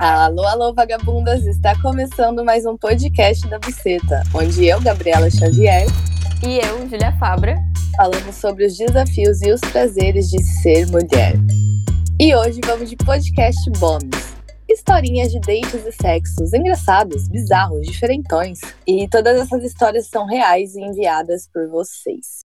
Alô, alô, vagabundas! Está começando mais um podcast da Buceta, onde eu, Gabriela Xavier, E eu, Julia Fabra. falamos sobre os desafios e os prazeres de ser mulher. E hoje vamos de podcast bônus. Historinhas de dates e sexos engraçados, bizarros, diferentões. E todas essas histórias são reais e enviadas por vocês.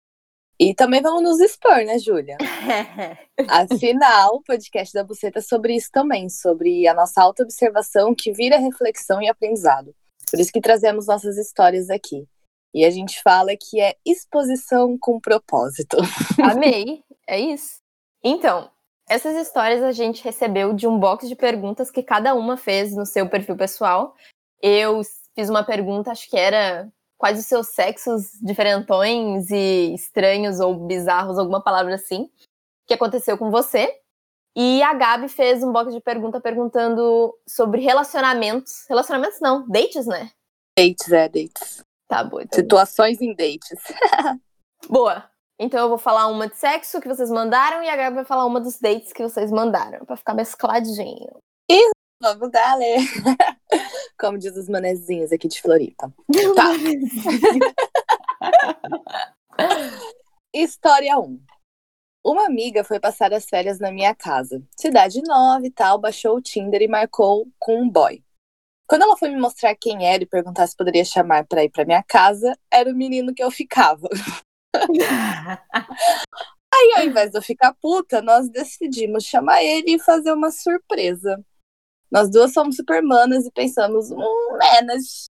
E também vamos nos expor, né, Júlia? Afinal, o podcast da Buceta é sobre isso também, sobre a nossa autoobservação que vira reflexão e aprendizado. Por isso que trazemos nossas histórias aqui. E a gente fala que é exposição com propósito. Amei. É isso. Então, essas histórias a gente recebeu de um box de perguntas que cada uma fez no seu perfil pessoal. Eu fiz uma pergunta, acho que era quais os seus sexos diferentões e estranhos ou bizarros, alguma palavra assim, que aconteceu com você. E a Gabi fez um box de pergunta perguntando sobre relacionamentos. Relacionamentos não, dates, né? Dates, é, dates. Tá bom. Então. Situações em dates. Boa. Então eu vou falar uma de sexo que vocês mandaram e a Gabi vai falar uma dos dates que vocês mandaram, pra ficar mescladinho. Vamos dar, né? Como diz os manezinhos aqui de Floripa. Tá. História 1. Uma amiga foi passar as férias na minha casa. Cidade nova e tal, baixou o Tinder e marcou com um boy. Quando ela foi me mostrar quem era e perguntar se poderia chamar pra ir pra minha casa, era o menino que eu ficava. Aí, ao invés de eu ficar puta, nós decidimos chamar ele e fazer uma surpresa. Nós duas somos supermanas e pensamos, hum, menos.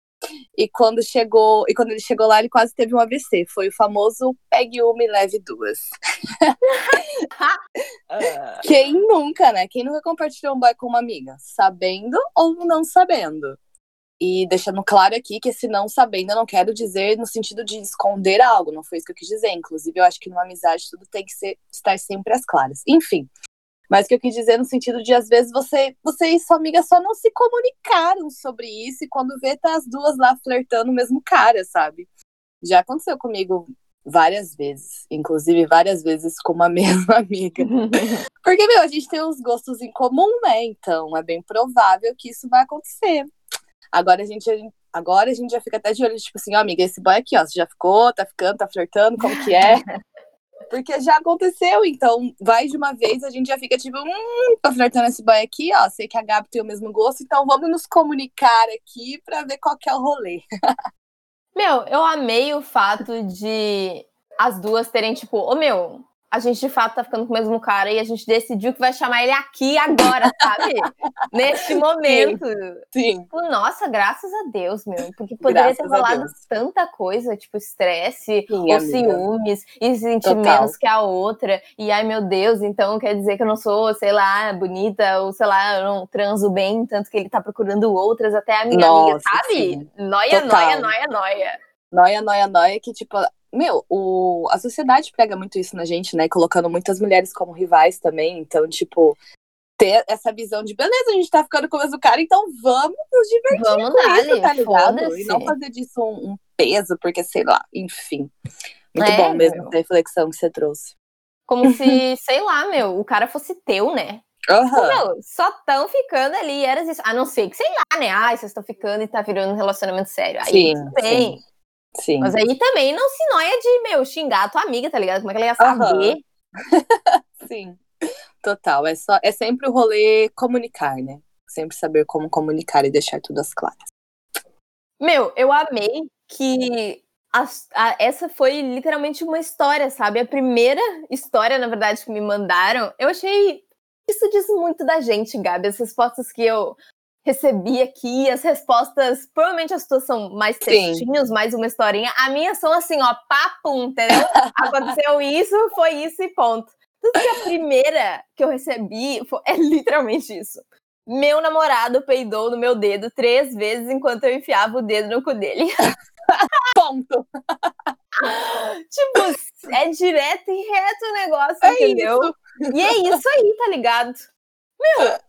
E quando chegou, e quando ele chegou lá, ele quase teve um AVC. Foi o famoso pegue uma e leve duas. Quem nunca, né? Quem nunca compartilhou um boy com uma amiga? Sabendo ou não sabendo? E deixando claro aqui que esse não sabendo eu não quero dizer no sentido de esconder algo, não foi isso que eu quis dizer. Inclusive, eu acho que numa amizade tudo tem que ser, estar sempre às claras. Enfim. Mas o que eu quis dizer no sentido de, às vezes, você, você e sua amiga só não se comunicaram sobre isso e quando vê, tá as duas lá flertando o mesmo cara, sabe? Já aconteceu comigo várias vezes, inclusive várias vezes com uma mesma amiga. Porque, meu, a gente tem uns gostos em comum, né? Então é bem provável que isso vai acontecer. Agora a gente, agora a gente já fica até de olho, tipo assim, ó, amiga, esse boy aqui, ó, você já ficou, tá ficando, tá flertando, como que é? Porque já aconteceu, então vai de uma vez, a gente já fica tipo, hum, tô flertando esse boy aqui, ó, sei que a Gabi tem o mesmo gosto, então vamos nos comunicar aqui pra ver qual que é o rolê. Meu, eu amei o fato de as duas terem, tipo, ô meu, a gente de fato tá ficando com o mesmo cara e a gente decidiu que vai chamar ele aqui agora, sabe? Neste momento. Sim. Tipo, nossa, graças a Deus, meu. Porque poderia ter Graças a rolado tanta coisa, tipo, estresse, Sim, ou amiga. ciúmes, e se sentir Total. menos que a outra. E ai, meu Deus, então quer dizer que eu não sou, sei lá, bonita, ou sei lá, eu não transo bem, tanto que ele tá procurando outras, até a minha amiga, Nossa, sabe? sim. Noia, Total. noia, noia, noia. Noia, noia, noia, que tipo, meu, o, a sociedade prega muito isso na gente, né? Colocando muitas mulheres como rivais também. Então, tipo, ter essa visão de beleza, a gente tá ficando com o mesmo cara, então vamos nos divertir Vamos com isso, dar, tá ligado? E não fazer disso um, um peso, porque sei lá, enfim. Muito É, bom mesmo meu. essa reflexão que você trouxe. Como se, sei lá, meu, o cara fosse teu, né? Pô, Aham. meu, só tão ficando ali, era isso. A não ser que, sei lá, né? Ai, vocês estão ficando e tá virando um relacionamento sério. Aí Sim, tudo bem. sim. Sim. Mas aí também não se noia de, meu, xingar a tua amiga, tá ligado? Como é que ela ia saber? Sim, total. É, só, é sempre o rolê comunicar, né? Sempre saber como comunicar e deixar tudo às claras. Meu, eu amei que as- a- essa foi literalmente uma história, sabe? A primeira história, na verdade, que me mandaram. Eu achei. Isso diz muito da gente, Gabi. As respostas que eu recebi aqui, as respostas. Provavelmente as tuas são mais Sim. textinhos, mais uma historinha. A minha são assim, ó, papo, entendeu? Aconteceu isso, foi isso e ponto. Tudo que a primeira que eu recebi fo- é literalmente isso. Meu namorado peidou no meu dedo três vezes enquanto eu enfiava o dedo no cu dele. Ponto. tipo, é direto e reto o negócio, É entendeu? isso. E é isso aí, tá ligado? Meu,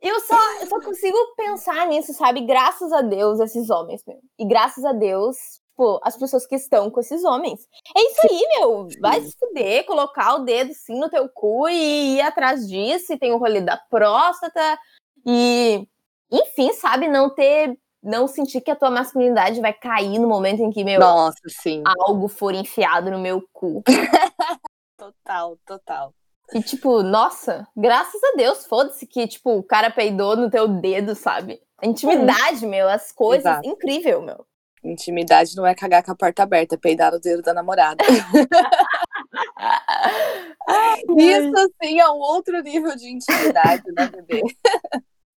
eu só, eu só consigo pensar nisso, sabe? Graças a Deus, esses homens, meu. E graças a Deus, tipo, as pessoas que estão com esses homens. É isso aí, meu. Vai se fuder, colocar o dedo sim no teu cu e ir atrás disso. E tem o rolê da próstata. E enfim, sabe, não ter não sentir que a tua masculinidade vai cair no momento em que, meu, Nossa, sim. algo for enfiado no meu cu. Total, total. E, tipo, nossa, graças a Deus, foda-se que, tipo, o cara peidou no teu dedo, sabe? A intimidade, meu, as coisas, Exato. incrível, meu. Intimidade não é cagar com a porta aberta, é peidar no dedo da namorada. Isso, assim, é um outro nível de intimidade, né, bebê?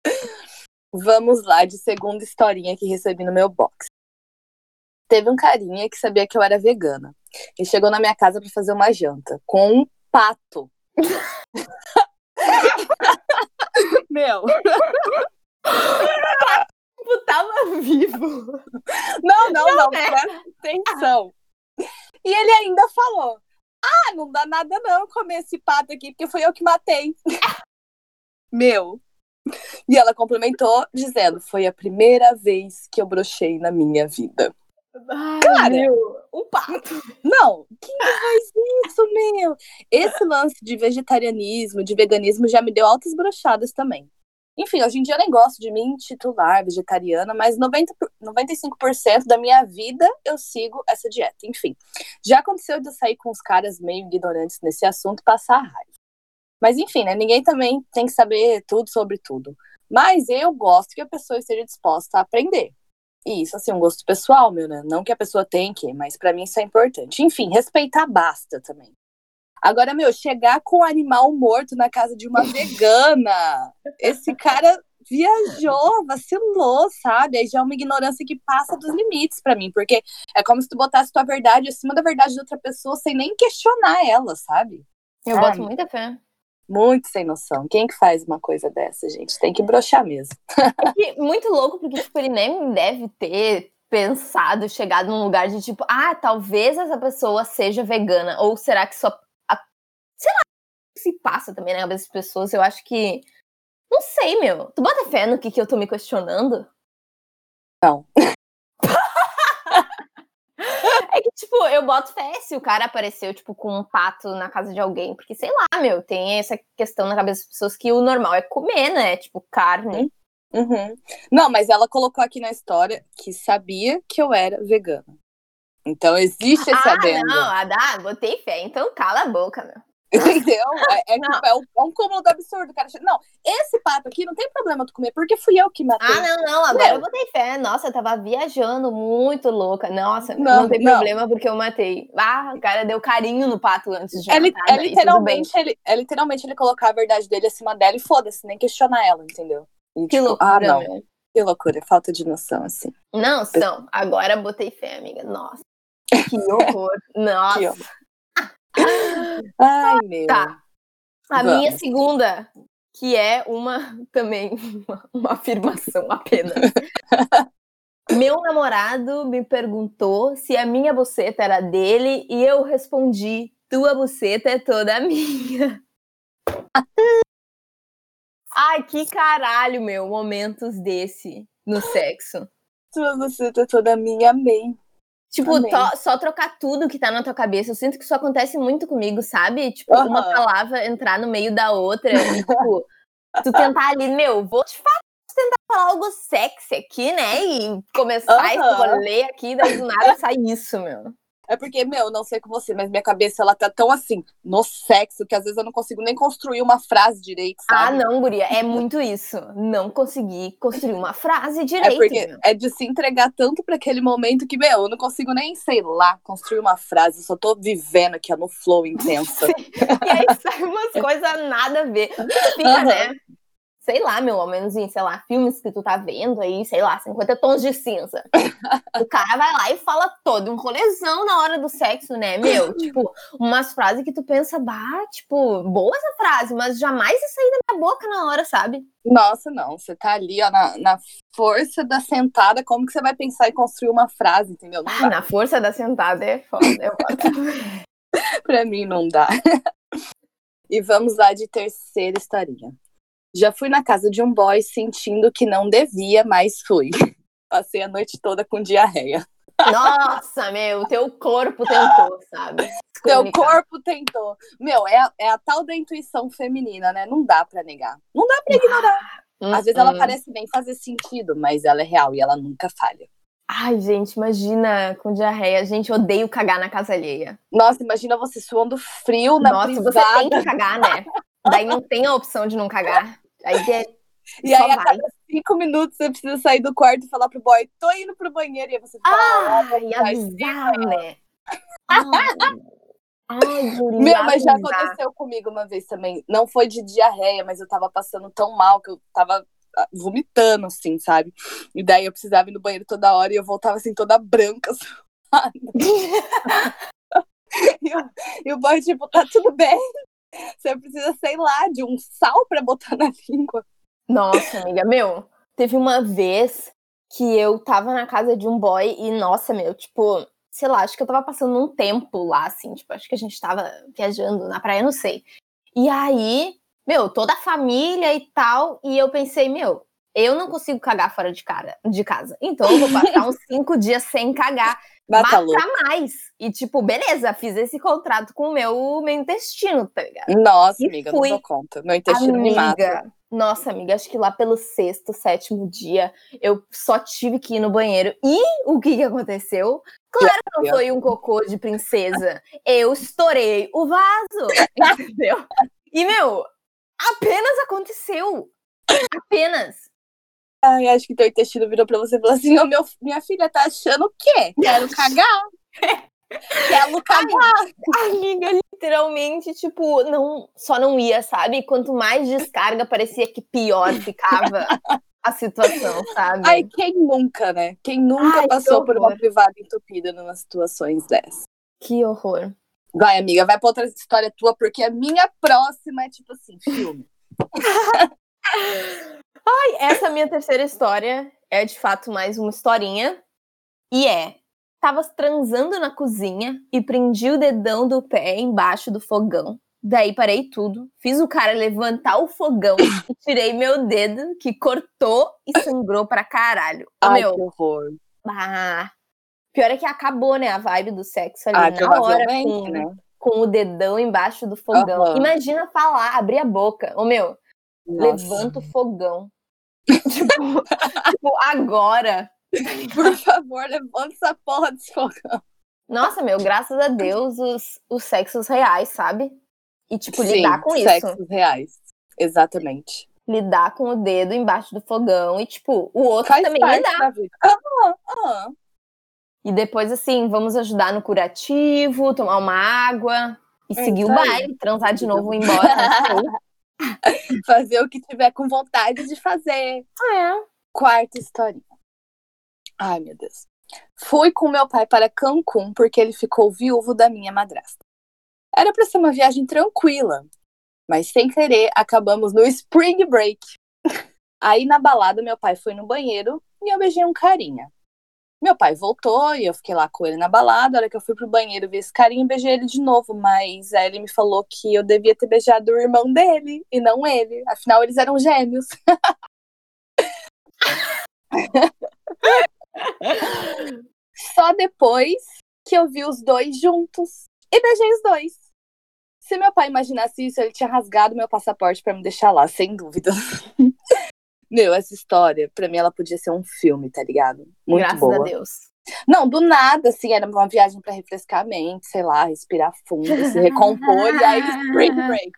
Vamos lá, de segunda historinha que recebi no meu box. Teve um carinha que sabia que eu era vegana. E chegou na minha casa para fazer uma janta com um pato. Meu, Tipo, tava vivo. não, não, não, né? presta atenção. E ele ainda falou: Ah, não dá nada não comer esse pato aqui, porque foi eu que matei. Meu. E ela complementou dizendo: Foi a primeira vez que eu brochei na minha vida. Ai, Cara. meu, um pato. Não, quem faz isso, meu? Esse lance de vegetarianismo, de veganismo, já me deu altas brochadas também. Enfim, hoje em dia eu nem gosto de me intitular vegetariana, mas 90, por- 95% da minha vida eu sigo essa dieta. Enfim, já aconteceu de eu sair com os caras meio ignorantes nesse assunto e passar raiva. Mas enfim, né? Ninguém também tem que saber tudo sobre tudo. Mas eu gosto que a pessoa esteja disposta a aprender. E isso, assim, é um gosto pessoal, meu, né? Não que a pessoa tem que, mas pra mim isso é importante. Enfim, respeitar basta também. Agora, meu, chegar com um animal morto na casa de uma vegana. Esse cara viajou, vacilou, sabe? Aí já é uma ignorância que passa dos limites pra mim, porque é como se tu botasse tua verdade acima da verdade de outra pessoa sem nem questionar ela, sabe? Eu Ah, boto muita fé. Muito sem noção. Quem que faz uma coisa dessa, gente? Tem que broxar mesmo. E muito louco, porque, tipo, ele nem deve ter pensado, chegado num lugar de tipo, ah, talvez essa pessoa seja vegana. Ou será que só. a- Sei lá, se passa também na cabeça das pessoas. Eu acho que. Não sei, meu. Tu bota fé no que, que eu tô me questionando? Não. É que, tipo, eu boto fé se o cara apareceu, tipo, com um pato na casa de alguém. Porque, sei lá, meu, tem essa questão na cabeça das pessoas que o normal é comer, né? Tipo, carne. Uhum. Não, mas ela colocou aqui na história que sabia que eu era vegana. Então existe esse Ah, adendo. não, Adá, botei fé. Então cala a boca, meu. Entendeu? É, é, tipo, é, um, é um cúmulo do absurdo. Cara não, esse pato aqui não tem problema tu comer, porque fui eu que matei. Ah, não, não, agora Meu. eu botei fé. Nossa, eu tava viajando muito louca. Nossa, não, Não, tem não. problema porque eu matei. Ah, o cara deu carinho no pato antes de É, matar. é literalmente ele, é literalmente ele colocar a verdade dele acima dela e foda-se, nem questionar ela, entendeu? E, Que tipo, loucura, ah, não, meu. que loucura, falta de noção, assim. Não, são. Agora botei fé, amiga. Nossa. Que horror. Nossa. Que horror. Ai, meu. Tá. A Vamos. minha segunda, que é uma também uma, uma afirmação apenas. Meu namorado me perguntou se a minha buceta era dele e eu respondi: tua buceta é toda minha. Ai, que caralho, meu, momentos desse no sexo. Tua buceta toda minha, amei. Tipo, to- só trocar tudo que tá na tua cabeça. Eu sinto que isso acontece muito comigo, sabe? Tipo, uma Aham. palavra entrar no meio da outra e, tipo, tu tentar ali, meu, vou te falar, vou tentar falar algo sexy aqui, né? E começar esse Aham. rolê aqui, daí do nada sai isso, meu. É porque, meu, não sei com você, mas minha cabeça ela tá tão assim, no sexo, que às vezes eu não consigo nem construir uma frase direito, Ah, sabe? não, guria, é muito isso. Não consegui construir uma frase É direito, porque meu. é de se entregar tanto pra aquele momento que, meu, eu não consigo nem, sei lá, construir uma frase, eu só tô vivendo aqui, ó, no flow intenso. E aí sai umas coisas nada a ver. Fica, Aham. né? Sei lá, meu, ao menos em, sei lá, filmes que tu tá vendo aí, sei lá, 50 tons de cinza. o cara vai lá e fala todo um rolezão na hora do sexo, né, meu? Tipo, umas frases que tu pensa, bah, tipo, boa essa frase, mas jamais ia sair da minha boca na hora, sabe? Nossa, não, você tá ali, ó, na, na força da sentada, como que você vai pensar em construir uma frase, entendeu? Não Ah, dá. na força da sentada é foda. Eu. Pra mim não dá. e vamos lá de terceira historinha. Já fui na casa de um boy sentindo que não devia, mas fui. Passei a noite toda com diarreia. Nossa, meu, teu corpo tentou, sabe? Teu corpo tentou. Meu, é, a- é a tal da intuição feminina, né? Não dá pra negar. Não dá pra ignorar. Às vezes ela Hum, hum. parece bem fazer sentido, mas ela é real e ela nunca falha. Ai, gente, imagina com diarreia. Gente, eu odeio cagar na casa alheia. Nossa, imagina você suando frio na Nossa, você privada. tem que cagar, né? Daí não tem a opção de não cagar. Aí é, E aí, a cada cinco minutos, você precisa sair do quarto e falar pro boy, tô indo pro banheiro. E aí você fala, Ah, "Olha, e avisar, né? Ai, Meu, mas já aconteceu comigo uma vez também. Não foi de diarreia, mas eu tava passando tão mal que eu tava ah, vomitando, assim, sabe? E daí eu precisava ir no banheiro toda hora e eu voltava assim, toda branca. e, o, e o boy, tipo, tá tudo bem. Você precisa, sei lá, de um sal pra botar na língua. Nossa, amiga, meu, teve uma vez que eu tava na casa de um boy e, nossa, meu, tipo, sei lá, acho que eu tava passando um tempo lá, assim, tipo, acho que a gente tava viajando na praia, não sei. E aí, meu, toda a família e tal, e eu pensei, meu, eu não consigo cagar fora de, cara, de casa. Então eu vou passar uns cinco dias sem cagar. Mata mais. E, tipo, beleza, fiz esse contrato com o meu, meu intestino, tá ligado? Nossa, E amiga, eu não fui. dou conta. Meu intestino me mata. Amiga, nossa, amiga, acho que lá pelo sexto, sétimo dia, eu só tive que ir no banheiro. E o que que aconteceu? Claro que não foi um cocô de princesa. Eu estourei o vaso, entendeu? E, meu, apenas aconteceu. Apenas. Ai, acho que teu intestino virou pra você e falou assim: "Ô, meu, minha filha tá achando o quê? Quero cagar. Quero cagar. Amiga, literalmente, tipo, não, só não ia, sabe? Quanto mais descarga, parecia que pior ficava a situação, sabe? Ai, quem nunca, né? Quem nunca Ai, passou por uma privada entupida numa situações dessas? Que horror. Vai, amiga, vai pra outra história tua, porque a minha próxima é tipo assim, filme. Ai, essa minha terceira história é de fato mais uma historinha. E é: tava transando na cozinha e prendi o dedão do pé embaixo do fogão. Daí parei tudo, fiz o cara levantar o fogão e tirei meu dedo, que cortou e sangrou pra caralho. Ô, Ai, meu, que horror. ah, pior é que acabou, né, a vibe do sexo ali Ai, na hora com, né? com o dedão embaixo do fogão. Aham. Imagina falar, abrir a boca. Ô, meu, Nossa. levanta o fogão. tipo, tipo, agora. Por favor, levanta essa porra desse fogão. Nossa, meu, graças a Deus, os, os sexos reais, sabe? E, tipo, Sim, lidar com sexos isso. reais. Exatamente. Lidar com o dedo embaixo do fogão e, tipo, o outro Faz também lidar. Ah, ah. E depois, assim, vamos ajudar no curativo, tomar uma água e É seguir o baile, transar de novo e ir embora. Fazer o que tiver com vontade de fazer. é. Quarta historinha. Ai, meu Deus. Fui com meu pai para Cancún porque ele ficou viúvo da minha madrasta. Era para ser uma viagem tranquila, mas sem querer acabamos no Spring Break. Aí na balada meu pai foi no banheiro e eu beijei um carinha. Meu pai voltou e eu fiquei lá com ele na balada. A hora que eu fui pro banheiro, vi esse carinha e beijei ele de novo. Mas aí ele me falou que eu devia ter beijado o irmão dele e não ele. Afinal, eles eram gêmeos. Só depois que eu vi os dois juntos e beijei os dois. Se meu pai imaginasse isso, ele tinha rasgado meu passaporte pra me deixar lá, sem dúvida. meu, essa história, pra mim, ela podia ser um filme, tá ligado? Muito Graças boa. a Deus. Não, do nada, assim, era uma viagem pra refrescar a mente, sei lá, respirar fundo, se recompor, e aí spring break.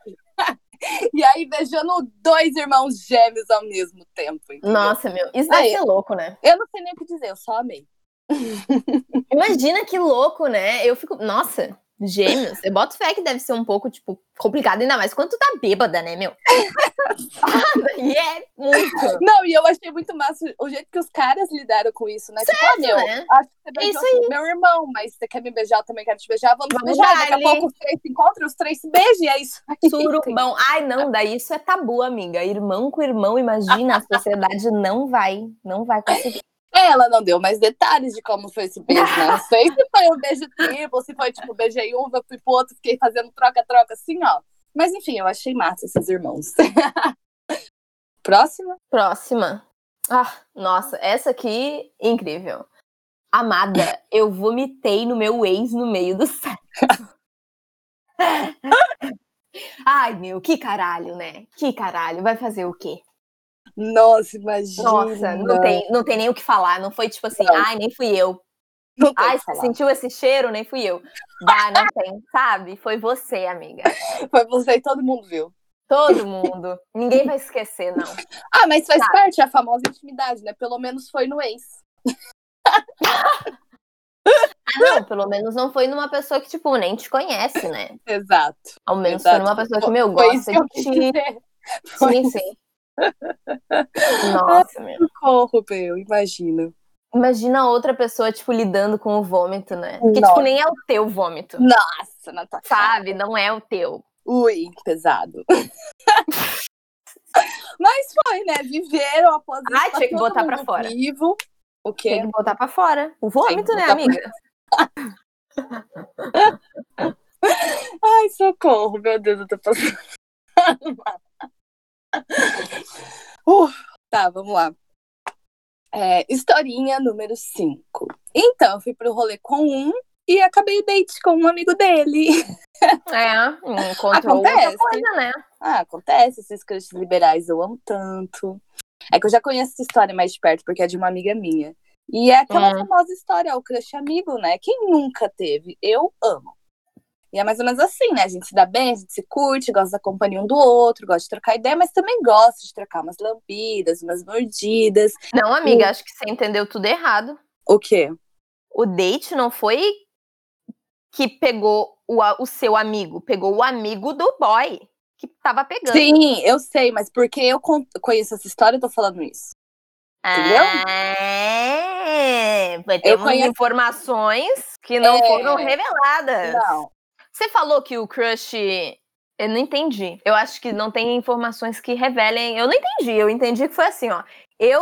e aí beijando dois irmãos gêmeos ao mesmo tempo. entendeu? Nossa, meu, isso deve Aí. ser louco, né? Eu não sei nem o que dizer, eu só amei. Imagina que louco, né? Eu fico. Nossa, gêmeos. Eu boto fé que deve ser um pouco, tipo, complicado, ainda mais quando tu tá bêbada, né, meu? e é muito. Não, e eu achei muito massa o jeito que os caras lidaram com isso, né? tipo, ah, meu, né? acho que você beijou isso meu irmão, mas você quer me beijar, eu também quero te beijar, vamos, Vamos beijar. Daqui a pouco os três se encontram, os três se beijam, e é isso. Surubão. Ai, não, daí isso é tabu, amiga. Irmão com irmão, imagina, a sociedade não vai, não vai conseguir. Ela não deu mais detalhes de como foi esse beijo, né? Não sei se foi um beijo triplo, se foi tipo, beijei um, fui pro outro, fiquei fazendo troca-troca assim, ó. Mas enfim, eu achei massa esses irmãos. Próxima? Próxima. Ah, nossa, essa aqui, incrível. Amada, eu vomitei no meu ex no meio do sexo. Ai, meu, que caralho, né? Que caralho, vai fazer o quê? Nossa, imagina. Nossa, não tem, não tem nem o que falar. Não foi tipo assim, Não. ai, nem fui eu. Não Ai, você sentiu esse cheiro? Nem fui eu. Dá, não tem, sabe? Foi você, amiga. Foi você e todo mundo viu. Todo mundo. Ninguém vai esquecer, não. Ah, mas faz Tá. parte a famosa intimidade, né? Pelo menos foi no ex. Ah, não, pelo menos não foi numa pessoa que, tipo, nem te conhece, né? Exato. Ao menos exato. foi numa pessoa que, meu, gosta que eu de ti. Sim, sim. Nossa, meu. socorro, meu, imagina. Imagina outra pessoa, tipo, lidando com o vômito, né? Porque, Nossa. tipo, nem é o teu vômito. Nossa, na tua cara. Sabe? Não é o teu. Ui, pesado. Mas foi, né? Viveram após isso. Ai, tá tinha que botar pra mundo fora. Vivo. O quê? Tem que botar pra fora. O vômito, né, amiga? Ai, socorro, meu Deus, eu tô passando. Uh, tá, vamos lá. É, historinha número 5. Então, eu fui pro rolê com um e acabei o date com um amigo dele. É, encontrou Acontece. coisa, né? Ah, acontece, esses crushes liberais eu amo tanto. É que eu já conheço essa história mais de perto, porque é de uma amiga minha. E é aquela Hum. famosa história, o crush amigo, né? Quem nunca teve? Eu amo. E é mais ou menos assim, né? A gente se dá bem, a gente se curte, gosta da companhia um do outro, gosta de trocar ideia, mas também gosta de trocar umas lambidas, umas mordidas. Não, amiga, acho que você entendeu tudo errado. O quê? O date não foi que pegou o, o seu amigo, pegou o amigo do boy que tava pegando. Sim, eu sei, mas porque eu con- conheço essa história, eu tô falando isso. entendeu? Vai ter Eu umas conheço- informações que não É. foram reveladas. Não. Você falou que o crush. Eu não entendi. Eu acho que não tem informações que revelem. Eu não entendi. Eu entendi que foi assim, ó. Eu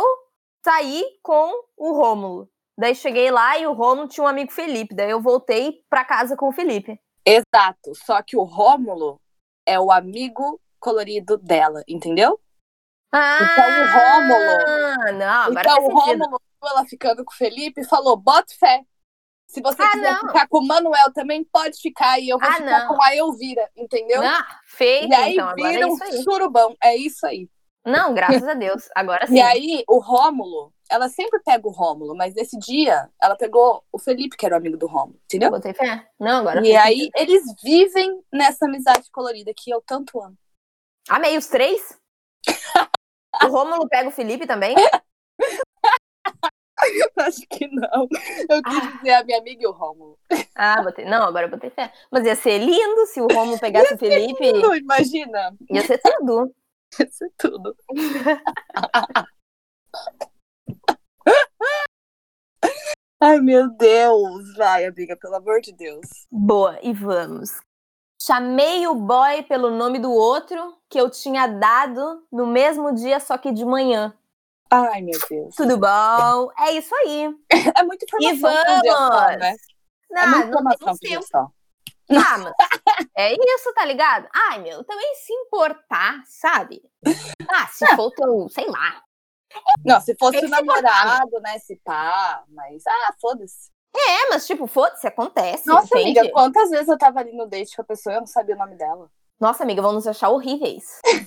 saí com o Rômulo. Daí cheguei lá e o Rômulo tinha um amigo Felipe. Daí eu voltei pra casa com o Felipe. Exato. Só que o Rômulo é o amigo colorido dela, entendeu? Ah, Então, o Rômulo- Não, agora então o. Rômulo, ela ficando com o Felipe, falou: bota fé. Se você Ah, quiser não. ficar com o Manuel também, pode ficar. E eu vou Ah, ficar não. com a Elvira, entendeu? Não, feito, e aí então. Vira é um surubão. É isso aí. Não, graças a Deus. Agora sim. E aí, o Rômulo, ela sempre pega o Rômulo, mas nesse dia, ela pegou o Felipe, que era o amigo do Rômulo, entendeu? Botei fé. Não, agora E aí, eles vivem nessa amizade colorida que eu tanto amo. Amei os três? o Rômulo pega o Felipe também? Acho que não. Eu quis Ah. dizer a minha amiga e o Rômulo. Ah, botei. Não, agora eu botei fé. Mas ia ser lindo se o Romulo pegasse o Felipe. Não, imagina. Ia ser tudo. Isso é tudo. Ai, meu Deus. Vai, amiga, pelo amor de Deus. Boa, e vamos. Chamei o boy pelo nome do outro que eu tinha dado no mesmo dia, só que de manhã. Ai, meu Deus. Tudo bom? É isso aí. É muita E informação um dia só, vamos! né? Não, É muita não tem informação tempo. só. Ah, mas é isso, tá ligado? Ai, meu, também se importar, sabe? Ah, se for teu, sei lá. Não, se fosse o importar, namorado, né? Se pá, mas. Ah, foda-se. É, mas tipo, foda-se, acontece. Nossa, entende? amiga, quantas vezes eu tava ali no date com a pessoa e eu não sabia o nome dela? Nossa, amiga, vão nos achar horríveis.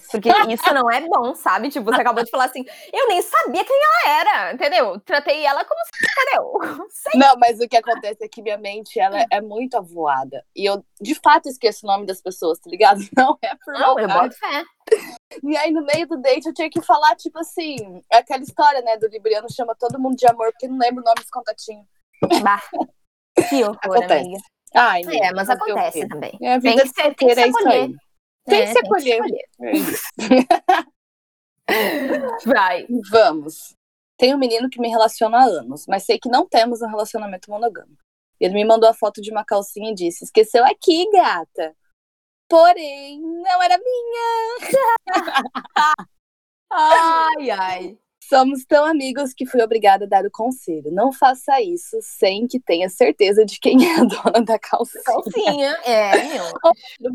Porque isso não é bom, sabe? Tipo, você acabou de falar assim, eu nem sabia quem ela era, entendeu? Tratei ela como se, entendeu? Sei. Não, mas o que acontece é que minha mente, ela é muito avoada. E eu, de fato, esqueço o nome das pessoas, tá ligado? Não é por Não, eu boto fé. E aí, no meio do date, eu tinha que falar, tipo assim, é aquela história, né, do Libriano chama todo mundo de amor, porque não lembra o nome dos contatinhos. Bah. Que horror, Acontece. amiga. Ai, É, mas fazer o acontece também. É a Tem vida que de ser- tem que se acolher. Tem que É, se acolher. É. Vai. Vamos. Tem um menino que me relaciona há anos, mas sei que não temos um relacionamento monogâmico. Ele me mandou a foto de uma calcinha e disse: Esqueceu aqui, gata. Porém, não era minha. Ai, ai. Somos tão amigos que fui obrigada a dar o conselho. Não faça isso sem que tenha certeza de quem é a dona da calcinha. Calcinha. É,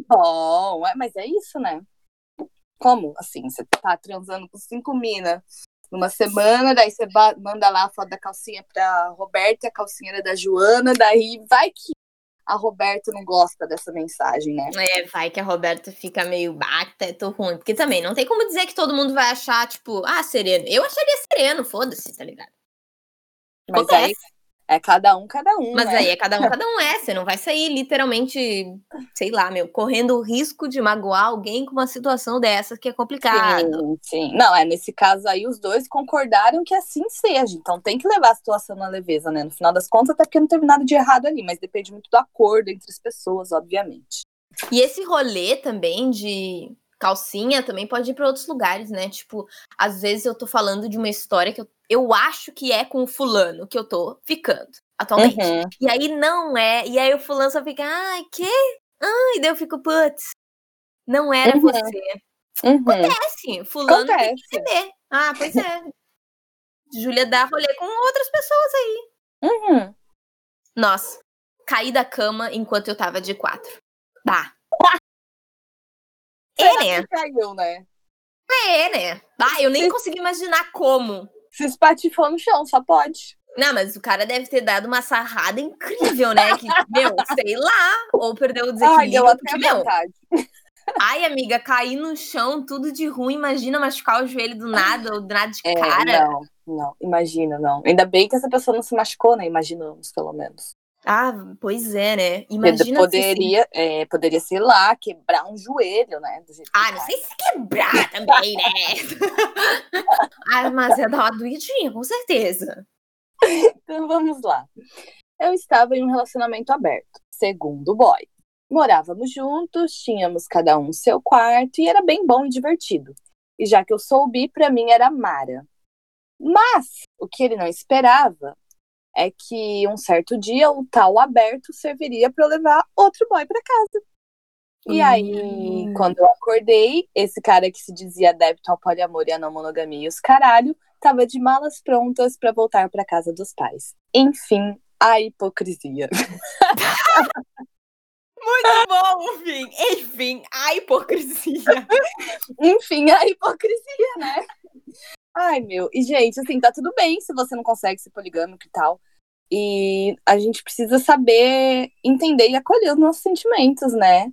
bom, é, mas é isso, né? Como? Assim, você tá transando com cinco minas numa semana, daí você manda lá a foto da calcinha pra Roberta, a calcinha era da Joana, daí vai que a Roberta não gosta dessa mensagem, né? É, vai que a Roberta fica meio bata, tô ruim. Porque também não tem como dizer que todo mundo vai achar, tipo, ah, sereno. Eu acharia sereno, foda-se, tá ligado? Mas Acontece. aí é cada um, cada um. Mas né? aí é cada um, cada um é. Você não vai sair literalmente, sei lá, meu, correndo o risco de magoar alguém com uma situação dessa que é complicado. Sim, sim. Não, é nesse caso aí os dois concordaram que assim seja. Então tem que levar a situação na leveza, né? No final das contas, até porque não teve nada de errado ali, mas depende muito do acordo entre as pessoas, obviamente. E esse rolê também de calcinha também pode ir para outros lugares, né? Tipo, às vezes eu tô falando de uma história que eu eu acho que é com o fulano que eu tô ficando atualmente. Uhum. E aí não é. E aí o fulano só fica, ai, que? Ai, daí eu fico, putz, não era uhum. você. Uhum. Acontece. Fulano Acontece. tem que receber. Ah, pois é. Júlia dá rolê com outras pessoas aí. Uhum. Nossa, caí da cama enquanto eu tava de quatro. Bah. É, né? Caiu, né? É, né? Bah, eu nem consegui imaginar como. Se espatifou no chão, só pode. Não, mas o cara deve ter dado uma sarrada incrível, né? Que, meu, sei lá. Ou perdeu o desequilíbrio. Ai, porque, meu, Ai, amiga, cair no chão, tudo de ruim. Imagina machucar o joelho do nada, ou do nada de é, cara. Não, não, imagina, não. Ainda bem que essa pessoa não se machucou, né? Imaginamos, pelo menos. Ah, pois é, né? Imagina poderia, se... é, poderia ser lá quebrar um joelho, né? ah, não sei se quebrar também, né? ah, mas é dar uma doidinha, com certeza. Então vamos lá. Eu estava em um relacionamento aberto, segundo o boy. Morávamos juntos, tínhamos cada um seu quarto e era bem bom e divertido. E já que eu soube, para mim era Mara. Mas o que ele não esperava é que um certo dia o tal aberto serviria para eu levar outro boy para casa. E hum. aí, quando eu acordei, esse cara que se dizia adepto ao poliamor e à não monogamia e os caralho, tava de malas prontas para voltar para casa dos pais. Enfim, a hipocrisia. Muito bom, enfim. Enfim, a hipocrisia. enfim, a hipocrisia, né? Ai, meu. E, gente, assim, tá tudo bem se você não consegue ser poligâmico e tal. E a gente precisa saber entender e acolher os nossos sentimentos, né?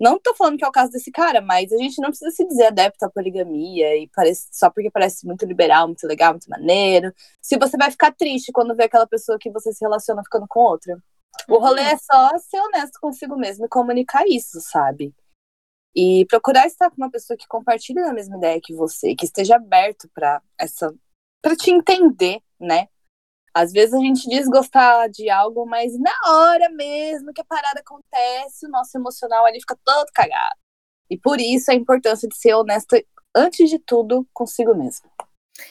Não tô falando que é o caso desse cara, mas a gente não precisa se dizer adepto à poligamia e parece, só porque parece muito liberal, muito legal, muito maneiro. Se você vai ficar triste quando vê aquela pessoa que você se relaciona ficando com outra. O rolê é só ser honesto consigo mesmo e comunicar isso, sabe? E procurar estar com uma pessoa que compartilhe a mesma ideia que você, que esteja aberto para essa para te entender, né? Às vezes a gente diz gostar de algo, mas na hora mesmo que a parada acontece, o nosso emocional ali fica todo cagado. E por isso a importância de ser honesta antes de tudo consigo mesmo.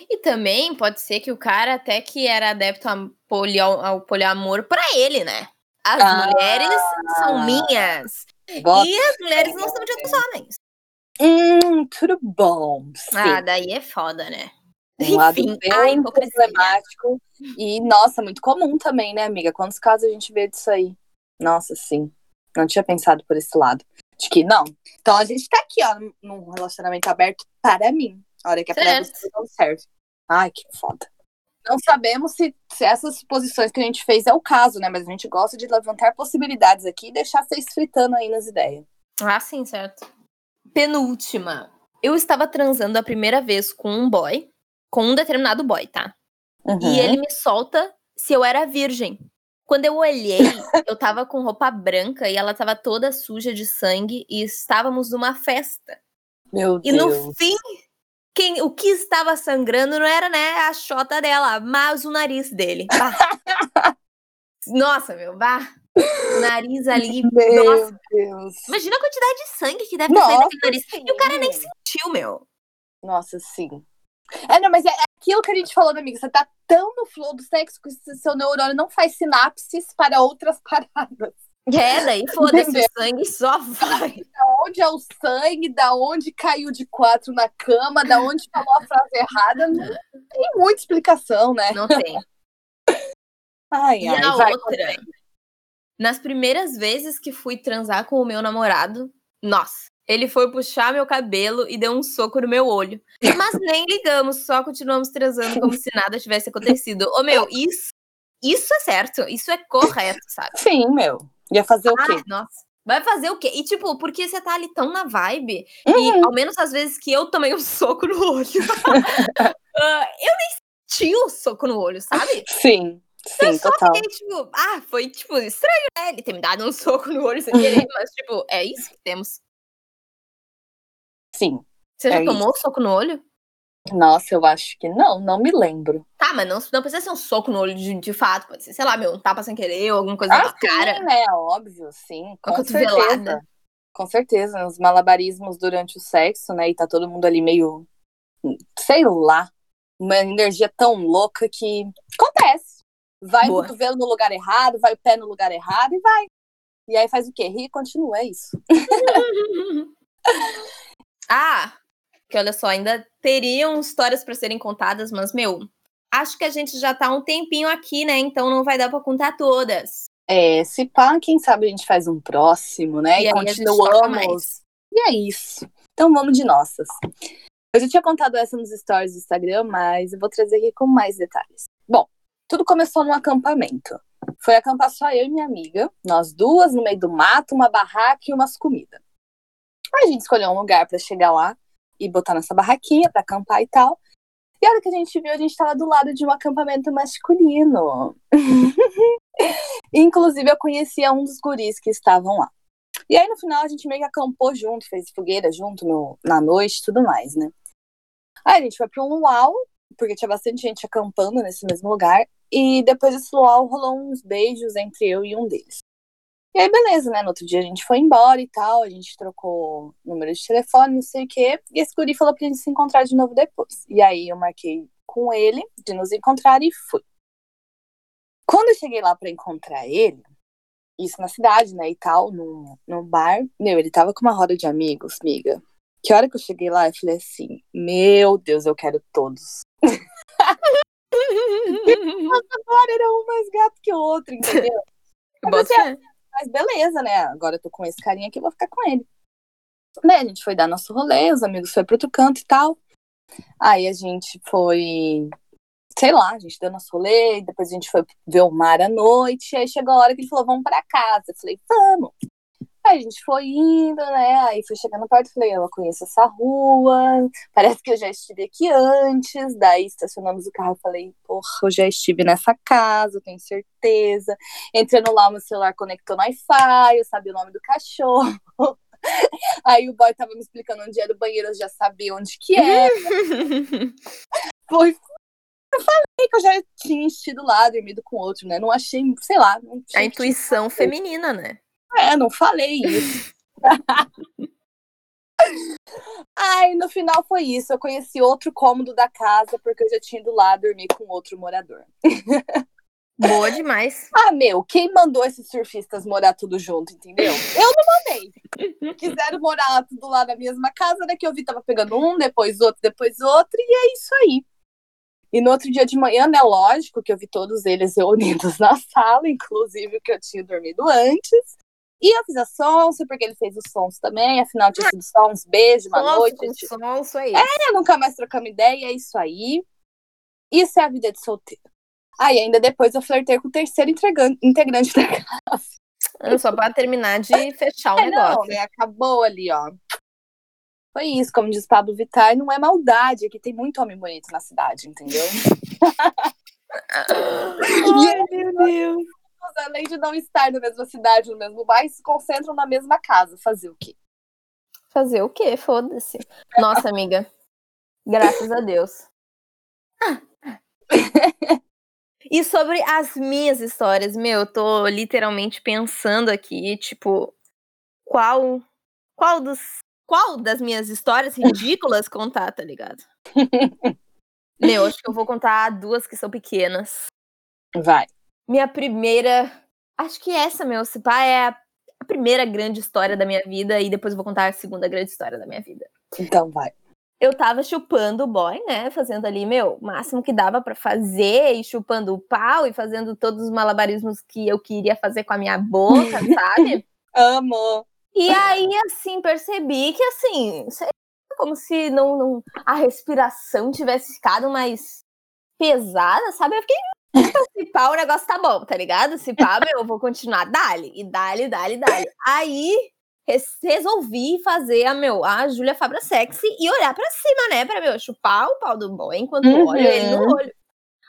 E também pode ser que o cara até que era adepto ao, poli ao poliamor para ele, né? As ah, mulheres são minhas. E as mulheres não são de outros homens. Hum, tudo bom. Sim. Ah, daí é foda, né? Um lado Enfim, bem problemático. E, nossa, muito comum também, né, amiga? Quantos casos a gente vê disso aí? Nossa, sim. Não tinha pensado por esse lado. De que não. Então a gente tá aqui, ó, num relacionamento aberto para mim. A hora que é pra você não serve. Ai, que foda. Não sabemos se, se essas posições que a gente fez é o caso, né? Mas a gente gosta de levantar possibilidades aqui e deixar vocês fritando aí nas ideias. Ah, sim, certo. Penúltima. Eu estava transando a primeira vez com um boy, com um determinado boy, tá? Uhum. E ele me solta se eu era virgem. Quando eu olhei, eu tava com roupa branca e ela tava toda suja de sangue e estávamos numa festa. Meu e Deus. E no fim, quem, o que estava sangrando não era, né, a chota dela, mas o nariz dele. Nossa, meu, bah. O nariz ali. Meu nossa. Deus. Imagina a quantidade de sangue que deve ter saído daquele nariz. Sim. E o cara nem sentiu, meu. Nossa, sim. É, não, mas é aquilo que a gente falou, amiga. Você tá tão no flow do sexo que seu neurônio não faz sinapses para outras paradas. É, daí foda-se, o sangue só vai. Da onde é o sangue, da onde caiu de quatro na cama, da onde falou a frase errada, não tem muita explicação, né? Não tem. Ai, e ai, a outra, nas primeiras vezes que fui transar com o meu namorado, nossa, ele foi puxar meu cabelo e deu um soco no meu olho. Mas nem ligamos, só continuamos transando como se nada tivesse acontecido. Ô, meu, isso, isso é certo, isso é correto, sabe? Sim, meu. Ia fazer o quê? Nossa. Vai fazer o quê? E, tipo, porque você tá ali tão na vibe. Uhum. E ao menos às vezes que eu tomei um soco no olho. ah, eu nem senti o soco no olho, sabe? Sim, Eu sim, só total. fiquei, tipo, ah, foi, tipo, estranho, né? Ele ter me dado um soco no olho sem querer, mas, tipo, é isso que temos. Sim. Você já É tomou soco no olho? Nossa, eu acho que não, não me lembro. Tá, mas não, não precisa ser um soco no olho de, de fato. Pode ser, sei lá, meu, um tapa sem querer ou alguma coisa Ah, na cara. sim, né? Óbvio, sim. Com Uma cotovelada. Com certeza. Os malabarismos durante o sexo, né? E tá todo mundo ali meio. Sei lá. Uma energia tão louca que acontece. Vai Boa. o cotovelo no lugar errado, vai o pé no lugar errado e vai. E aí faz o quê? Ri e continua, é isso. ah, que olha só, ainda teriam histórias pra serem contadas, mas, meu, acho que a gente já tá um tempinho aqui, né? Então não vai dar pra contar todas. É, se pá, quem sabe a gente faz um próximo, né? E E, continuamos. E é isso. Então vamos de nossas. Eu já tinha contado essa nos stories do Instagram, mas eu vou trazer aqui com mais detalhes. Bom, tudo começou num acampamento. Foi acampar só eu e minha amiga, nós duas no meio do mato, uma barraca e umas comidas. Aí a gente escolheu um lugar pra chegar lá e botar nossa barraquinha pra acampar e tal. E a hora que a gente viu, a gente tava do lado de um acampamento masculino. Inclusive, eu conhecia um dos guris que estavam lá. E aí, no final, a gente meio que acampou junto, fez fogueira junto no, na noite tudo mais, né? Aí a gente foi pra um luau, porque tinha bastante gente acampando nesse mesmo lugar. E depois desse luau rolou uns beijos entre eu e um deles. E aí, beleza, né? No outro dia a gente foi embora e tal, a gente trocou número de telefone, não sei o quê. E esse guri falou pra gente se encontrar de novo depois. E aí eu marquei com ele de nos encontrar e fui. Quando eu cheguei lá pra encontrar ele, isso na cidade, né, e tal, num, num bar, meu, ele tava com uma roda de amigos, miga. Que hora que eu cheguei lá, eu falei assim, meu Deus, eu quero todos. Agora era um mais gato que o outro, entendeu? Bota. Mas beleza, né? Agora eu tô com esse carinha aqui, vou ficar com ele. Daí a gente foi dar nosso rolê, os amigos foram pro outro canto e tal. Aí a gente foi, sei lá, a gente deu nosso rolê, depois a gente foi ver o mar à noite. Aí chegou a hora que ele falou, vamos pra casa. Eu falei, vamos. Aí a gente foi indo, né? Aí foi chegando perto, falei, eu conheço essa rua, parece que eu já estive aqui antes. Daí estacionamos o carro e falei, porra, eu já estive nessa casa, tenho certeza. Entrando lá, meu celular conectou no Wi-Fi, eu sabia o nome do cachorro. Aí o boy tava me explicando onde era o banheiro, eu já sabia onde que era. Foi. Eu falei que eu já tinha estido lá, dormido com outro, né? Não achei, sei lá. A intuição feminina, né? É, não falei isso. Ai, no final foi isso. Eu conheci outro cômodo da casa porque eu já tinha ido lá dormir com outro morador. Boa demais. Ah, meu, quem mandou esses surfistas morar tudo junto, entendeu? Eu não mandei. Quiseram morar tudo lá na mesma casa, né? Que eu vi tava pegando um, depois outro, depois outro, e é isso aí. E no outro dia de manhã, né, lógico que eu vi todos eles reunidos na sala, inclusive o que eu tinha dormido antes. E eu fiz a sonsa, porque ele fez os sons também, afinal tinha sido só uns beijos, uma Sonso noite. tipo, sonso, é isso. É, nunca mais trocamos ideia, é isso aí. Isso é a vida de solteiro. Aí ainda depois eu flertei com o terceiro integrante, da casa. Ah, Só pra terminar de fechar o É, não, negócio. né? Acabou ali, ó. Foi isso, como diz Pablo Vittar, não é maldade, aqui tem muito homem bonito na cidade, entendeu? Ai, meu Deus. Além de não estar na mesma cidade, no mesmo bairro, se concentram na mesma casa. Fazer o quê? Fazer o quê? Foda-se. Nossa, amiga. Graças a Deus. E sobre as minhas histórias, meu, eu tô literalmente pensando aqui, tipo, qual qual dos qual das minhas histórias ridículas contar, tá ligado? Meu, acho que eu vou contar duas que são pequenas. Vai. Minha primeira, acho que essa, meu, se pá, é a, a primeira grande história da minha vida e depois eu vou contar a segunda grande história da minha vida. Então vai. eu tava chupando o boy, né? Fazendo ali, meu, o máximo que dava pra fazer, e chupando o pau, e fazendo todos os malabarismos que eu queria fazer com a minha boca, sabe? Amo. E aí, assim, percebi que, assim, sei lá, como se não, não- a respiração tivesse ficado mais pesada, sabe? Eu fiquei Se pá, o negócio tá bom, tá ligado? Se pá, meu, eu vou continuar. Dali, e dali, dali, dali. Aí resolvi fazer a meu a Júlia Fabra sexy e olhar para cima, né, para meu chupar o pau do boy enquanto uhum. olho ele no olho.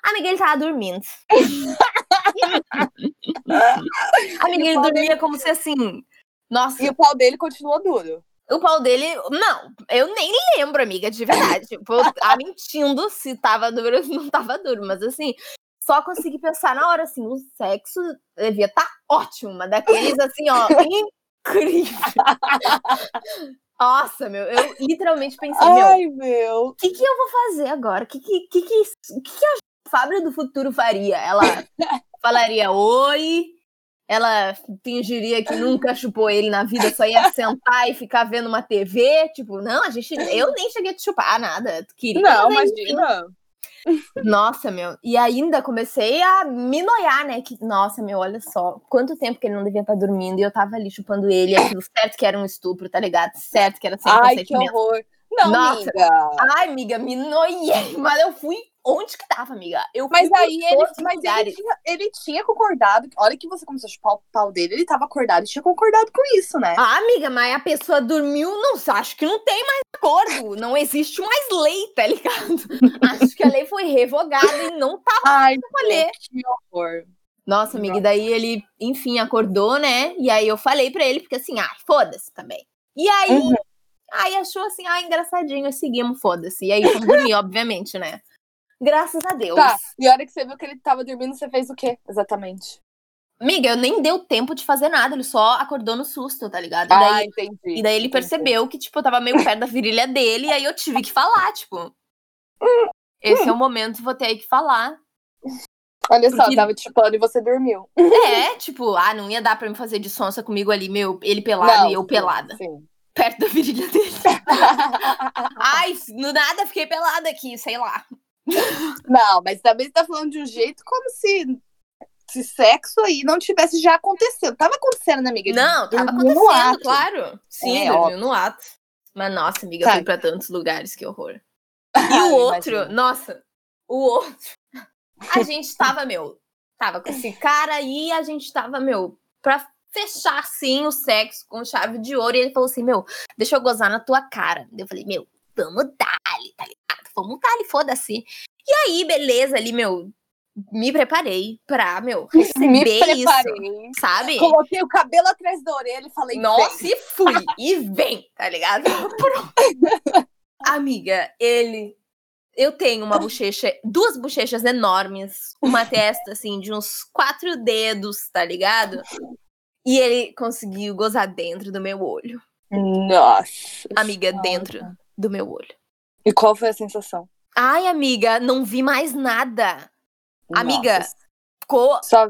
Amiga, ele tava dormindo. Amiga, ele dormia dele... como se assim. Nossa. E o pau dele continuou duro. O pau dele, não, eu nem lembro, amiga, de verdade. tipo, mentindo se tava duro ou não tava duro, mas assim, só consegui pensar na hora assim, o sexo devia estar tá ótimo, mas daqueles assim, ó, incrível. Nossa, meu, eu literalmente pensei, Ai, meu, o que, que eu vou fazer agora? O que, que, que, que, que a Fábio do Futuro faria? Ela falaria oi, ela fingiria que nunca chupou ele na vida, só ia sentar e ficar vendo uma TV, tipo, não, a gente, eu nem cheguei a te chupar nada, queria. Não, imagina. Nossa, meu. E ainda comecei a me noiar, né? Que, nossa, meu, olha só. Quanto tempo que ele não devia estar dormindo e eu tava ali chupando ele. Aquilo certo que era um estupro, tá ligado? Certo que era sem Ai, que horror. Não, Nossa. amiga. Ai, amiga, me noiei. Mas eu fui onde que tava, amiga? Eu mas aí ele, mas ele tinha, ele tinha, concordado. Olha que você começou a chupar o pau dele, ele tava acordado e tinha concordado com isso, né? Ah, amiga, mas a pessoa dormiu, não acho que não tem mais acordo. Não existe mais lei, tá ligado? acho que a lei foi revogada e não tava Ai, que horror. Nossa, amiga, e daí ele, enfim, acordou, né? E aí eu falei pra ele, porque assim, ah, foda-se também. E aí, uhum. aí achou assim, ah, engraçadinho, seguimos, foda-se. E aí fomos dormir, obviamente, né? Graças a Deus. Tá. E a hora que você viu que ele tava dormindo, você fez o quê, exatamente? Amiga, eu nem deu tempo de fazer nada, ele só acordou no susto, tá ligado? E ah, daí, entendi. E daí ele entendi. percebeu que, tipo, eu tava meio perto da virilha dele, e aí eu tive que falar, tipo. Esse é o momento, vou ter que falar. Olha Porque... só, tava te chupando e você dormiu. É, tipo, ah, não ia dar pra me fazer de sonsa comigo ali, meu, ele pelado não, e eu sim, pelada. Sim. Perto da virilha dele. Ai, no nada fiquei pelada aqui, sei lá. Não, mas também você tá falando de um jeito como se, se sexo aí não tivesse já acontecendo. Tava acontecendo, né, amiga? Não, tava acontecendo, claro. Sim, é, dormiu no ato. Mas, nossa, amiga, Sabe. fui pra tantos lugares, que horror. E o outro, imagino. nossa, o outro. A gente tava, meu, tava com esse cara aí, a gente tava, meu, pra fechar, sim, o sexo com chave de ouro. E ele falou assim, meu, deixa eu gozar na tua cara. Eu falei, meu, vamos dar, tá Vamos dar ali, foda-se. E aí, beleza, ali, meu, me preparei pra, meu, receber isso, sabe? Coloquei o cabelo atrás da orelha e falei, Nossa, vem. e fui, e vem, tá ligado? Amiga, ele... Eu tenho uma bochecha, duas bochechas enormes, uma testa, assim, de uns quatro dedos, tá ligado? E ele conseguiu gozar dentro do meu olho. Nossa. Amiga, dentro do meu olho. E qual foi a sensação? Ai, amiga, não vi mais nada. Nossa. Amiga, ficou. Só...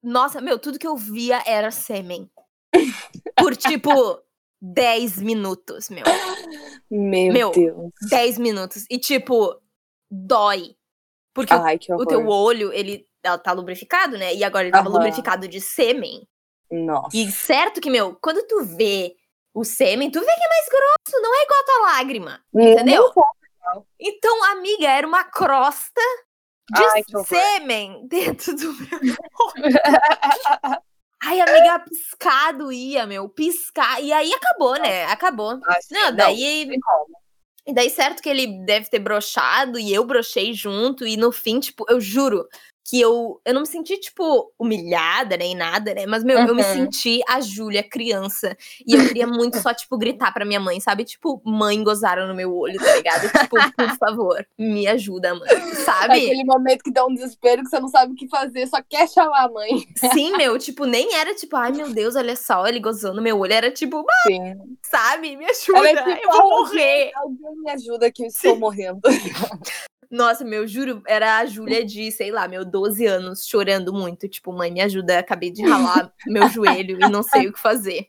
Nossa, meu, tudo que eu via era sêmen. Por tipo 10 minutos, meu. Meu, meu Deus. 10 minutos. E tipo, dói. Porque Ai, o, o, teu olho, ele tá lubrificado, né? E agora ele tava uhum. lubrificado de sêmen. Nossa. E certo que, meu, quando tu vê o sêmen, tu vê que é mais grosso, lágrima. Entendeu? Então, amiga, era uma crosta de Ai, sêmen dentro do meu Ai, amiga, piscado ia, meu, piscar. E aí acabou, né? Acabou. não, daí. Não, e daí, certo que ele deve ter brochado e eu brochei junto. E no fim, tipo, eu juro, que eu, eu não me senti, tipo, humilhada nem nada, né? Mas, meu, uhum. eu me senti a Júlia criança. E eu queria muito só, tipo, gritar pra minha mãe, sabe? Tipo, mãe gozaram no meu olho, tá ligado? tipo, por favor, me ajuda, mãe, sabe? Aquele momento que dá um desespero que você não sabe o que fazer, só quer chamar a mãe. Sim, meu, tipo, nem era tipo, ai meu Deus, olha só, ele gozou no meu olho. Era tipo, Sim. sabe? Me ajuda, tipo, eu vou morrer. Alguém me ajuda que eu estou Sim. morrendo. Nossa, meu, juro, era a Júlia de, sei lá, meu 12 anos, chorando muito. Tipo, mãe, me ajuda, acabei de ralar meu joelho e não sei o que fazer.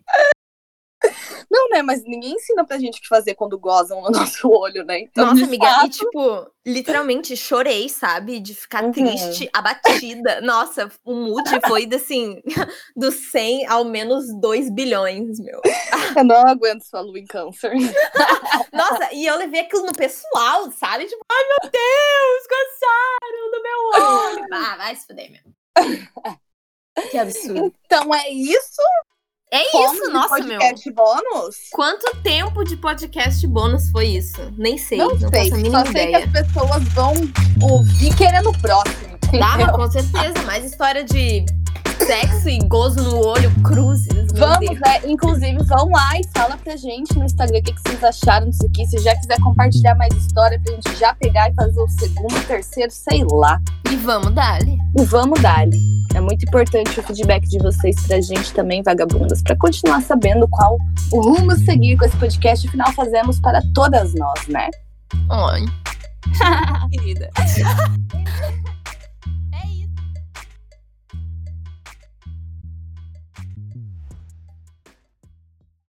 Não, né? Mas ninguém ensina pra gente o que fazer quando gozam no nosso olho, né? Então, Nossa, amiga, fato, e tipo, literalmente chorei, sabe? De ficar Uhum. triste, abatida. Nossa, o mood foi assim, do 100 ao menos 2 bilhões, meu. eu não aguento sua lua em câncer. Nossa, e eu levei aquilo no pessoal, sabe? Tipo, ai meu Deus, gostaram do meu olho. Ah, vai se fuder, meu. Que absurdo. Então é isso. É Fomos isso, nossa, meu. podcast bônus. Quanto tempo de podcast bônus foi isso? Nem sei, Não, não, sei, faço a só mínima sei ideia. que as pessoas vão ouvir querendo o próximo. Mas com certeza. Mais história de sexo e gozo no olho, cruzes. Vamos, né? Inclusive, vão lá e fala pra gente no Instagram o que, que vocês acharam disso aqui. Se já quiser compartilhar mais história pra gente já pegar e fazer o segundo, terceiro, sei lá. E vamos dali. E vamos dar. É muito importante o feedback de vocês pra gente também, vagabundas, pra continuar sabendo qual o rumo seguir com esse podcast. Afinal, fazemos para todas nós, né? Oi. Querida.